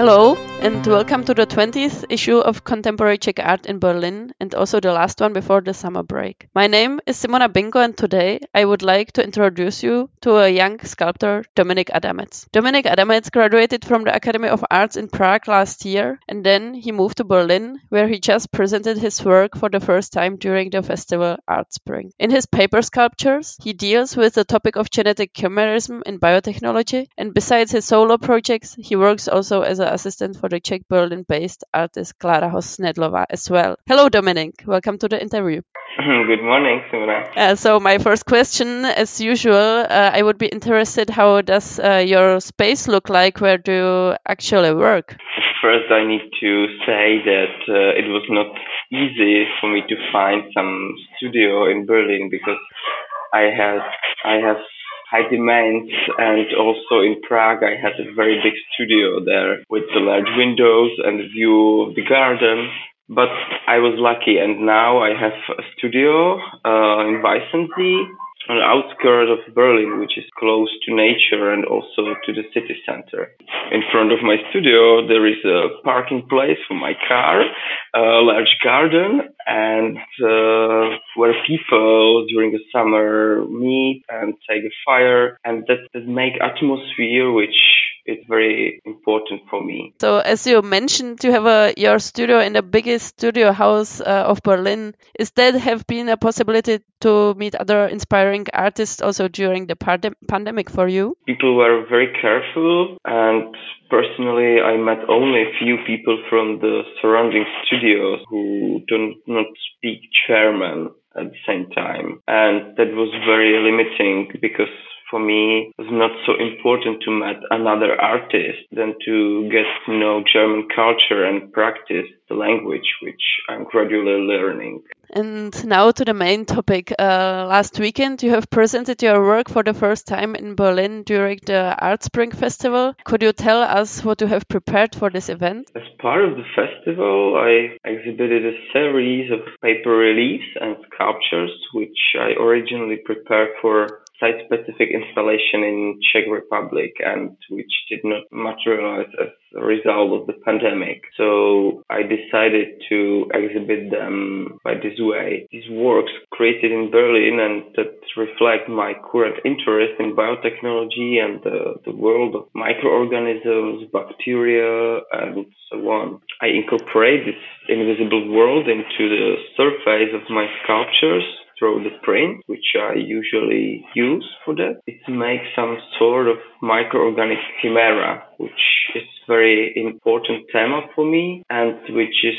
Hello, and welcome to the 20th issue of Contemporary Czech Art in Berlin, and also the last one before the summer break. My name is Simona Binko, and today I would like to introduce you to a young sculptor, Dominik Adamec. Dominik Adamec graduated from the Academy of Arts in Prague last year, and then he moved to Berlin, where he just presented his work for the first time during the festival Art Spring. In his paper sculptures, he deals with the topic of genetic chimerism in biotechnology, and besides his solo projects, he works also as an assistant for the Czech Berlin based artist Klára Hosnedlová as well. Hello, Dominik. Welcome to the interview. Good morning, Simona. Uh, so, my first question, as usual, uh, I would be interested how does uh, your space look like? Where do you actually work? First, I need to say that uh, it was not easy for me to find some studio in Berlin because I had I have high demands and also in Prague I had a very big studio there with the large windows and the view of the garden. But I was lucky and now I have a studio uh, in Weissensee on the outskirts of Berlin, which is close to nature and also to the city center. In front of my studio, there is a parking place for my car, a large garden, and uh, where people during the summer meet and take a fire, and that, that make atmosphere which is very important for me. So, as you mentioned, you have a your studio in the biggest studio house uh, of Berlin. Is that have been a possibility to meet other inspiring artists also during the pandem pandemic for you? People were very careful, and personally, I met only a few people from the surrounding studios who do not speak German at the same time, and that was very limiting because for me it was not so important to meet another artist than to get to know German culture and practice the language which I'm gradually learning. And now to the main topic. Uh, last weekend, you have presented your work for the first time in Berlin during the Art Spring Festival. Could you tell us what you have prepared for this event? As part of the festival, I exhibited a series of paper reliefs and sculptures, which I originally prepared for site-specific installation in Czech Republic and which did not materialize as a result of the pandemic. So I decided to exhibit them by this way. These works created in Berlin and that reflect my current interest in biotechnology and the, the world of microorganisms, bacteria, and so on. I incorporate this invisible world into the surface of my sculptures through the print, which I usually use for that. It makes some sort of microorganic chimera, which is very important theme for me and which is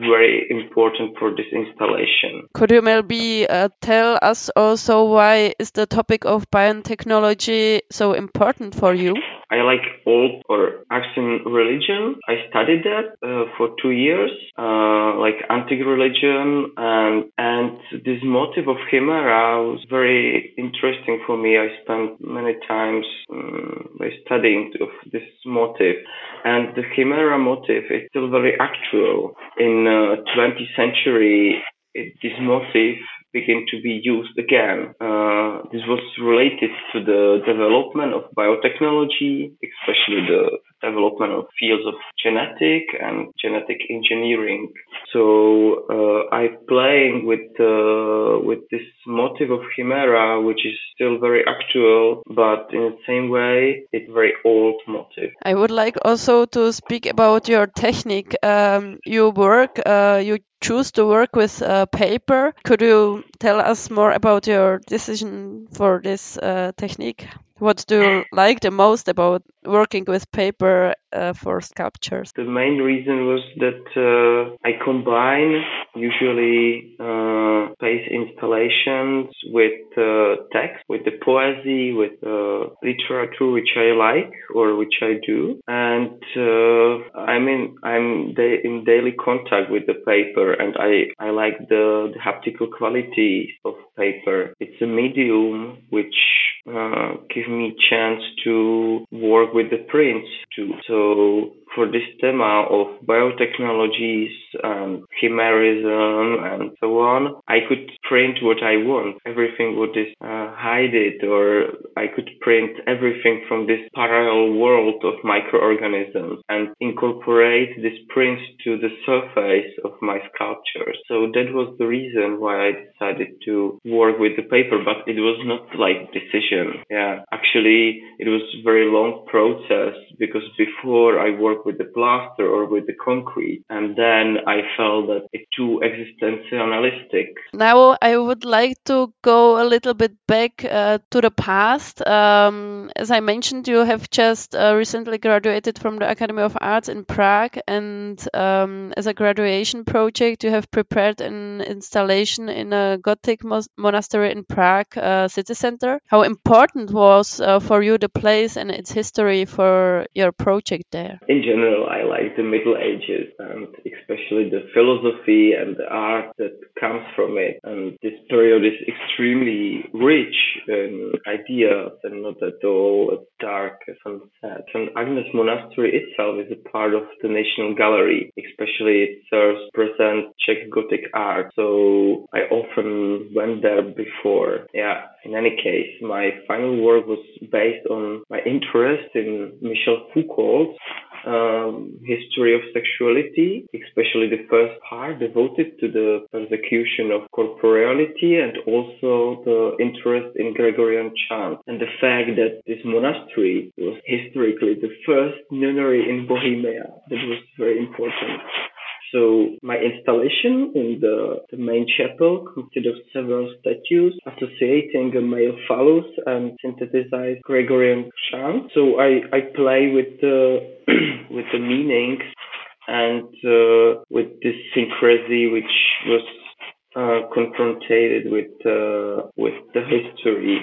very important for this installation. Could you maybe uh, tell us also why is the topic of biotechnology so important for you? I like old or ancient religion. I studied that uh, for two years, uh, like antique religion, and and this motive of chimera was very interesting for me. I spent many times um, studying of this motive, and the chimera motive is still very actual in uh, 20th century. It, this motif begin to be used again. Uh, this was related to the development of biotechnology, especially the development of fields of genetic and genetic engineering. So uh, I'm playing with uh, with this motive of chimera, which is still very actual, but in the same way, it's very old motive. I would like also to speak about your technique. Um, you work, uh, you choose to work with uh, paper. Could you tell us more about your decision for this uh, technique? What do you like the most about working with paper uh, for sculptures? The main reason was that uh, I combine usually uh, space installations with uh, text, with the poesy, with uh, literature which I like or which I do, and uh, I mean I'm da in daily contact with the paper, and I I like the, the haptical quality of paper. It's a medium which uh, gives me chance to work with the prints too. So for this thema of biotechnologies and chimerism and so on, I could print what I want. Everything would is, uh, hide it or I could print everything from this parallel world of microorganisms and incorporate these prints to the surface of my sculpture. So that was the reason why I decided to work with the paper, but it was not like decision. Yeah, actually it was very long process because before I worked with the plaster or with the concrete and then I felt that it's too existentialistic. Now I would like to go a little bit back uh, to the past. Um, as I mentioned, you have just uh, recently graduated from the Academy of Arts in Prague and um, as a graduation project you have prepared an installation in a Gothic monastery in Prague uh, city center. How important was uh, for you the place and its history for your project there? In general, I like the Middle Ages and especially the philosophy and the art that comes from it. And this period is extremely rich in ideas and not at all as dark as sunset. And Agnes Monastery itself is a part of the National Gallery, especially it serves present Czech Gothic art. So I often went there before. Yeah, in any case, my final work was based on my interest in Michel Foucault's um, history of sexuality, especially the first part devoted to the persecution of corporeality and also the interest in Gregorian chant and the fact that this monastery was historically the first nunnery in Bohemia. That was very important. So my installation in the, the main chapel consisted of several statues associating a male phallus and synthesized Gregorian chant. So I, I play with the with the meanings and uh, with this syncrecy which was uh, confronted with uh, with the history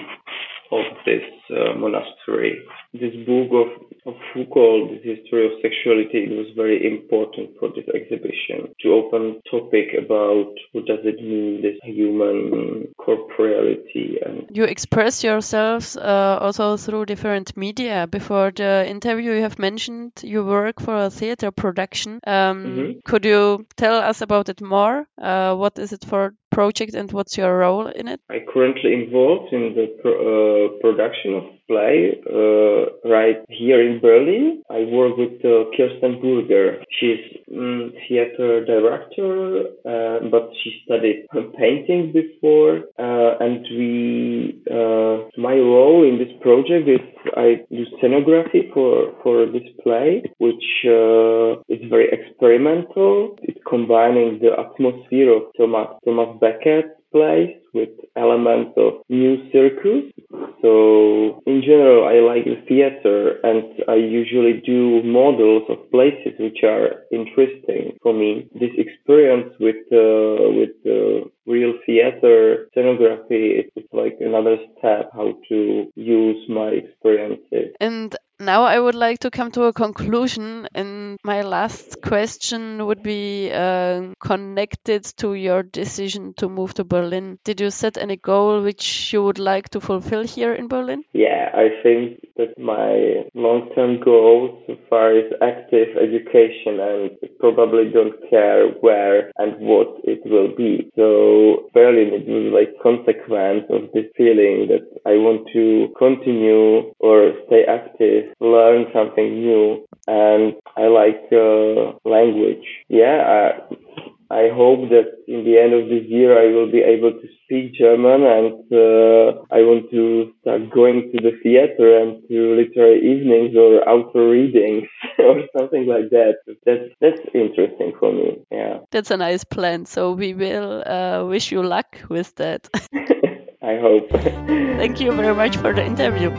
of this uh, monastery. This book of, of Foucault, The History of Sexuality, it was very important for this exhibition to open topic about what does it mean, this human corporeality. And you express yourselves uh, also through different media. Before the interview, you have mentioned you work for a theater production. Um, mm-hmm. Could you tell us about it more? Uh, what is it for project and what's your role in it? I currently involved in the pro- uh, production of play uh, right here in Berlin. I work with uh, Kirsten Burger. She's um, theater director, uh, but she studied painting before. Uh, and we, uh, my role in this project is I do scenography for for this play, which uh, is very experimental. It's combining the atmosphere of Thomas Thomas Becket place with elements of new circus. So in general, I like the theater and I usually do models of places which are interesting for me. This experience with, uh, with uh, real theater scenography is like another step how to use my experiences. And now I would like to come to a conclusion, and my last question would be uh, connected to your decision to move to Berlin. Did you set any goal which you would like to fulfill here in Berlin? Yeah, I think that my long-term goal so far is active education, and probably don't care where and what it will be. So Berlin, it was like consequence of this feeling that I want to continue or stay active learn something new and I like uh, language. Yeah, I, I hope that in the end of this year I will be able to speak German and uh, I want to start going to the theater and to literary evenings or outdoor readings or something like that. That's that's interesting for me. Yeah. That's a nice plan. So we will uh, wish you luck with that. I hope. Thank you very much for the interview.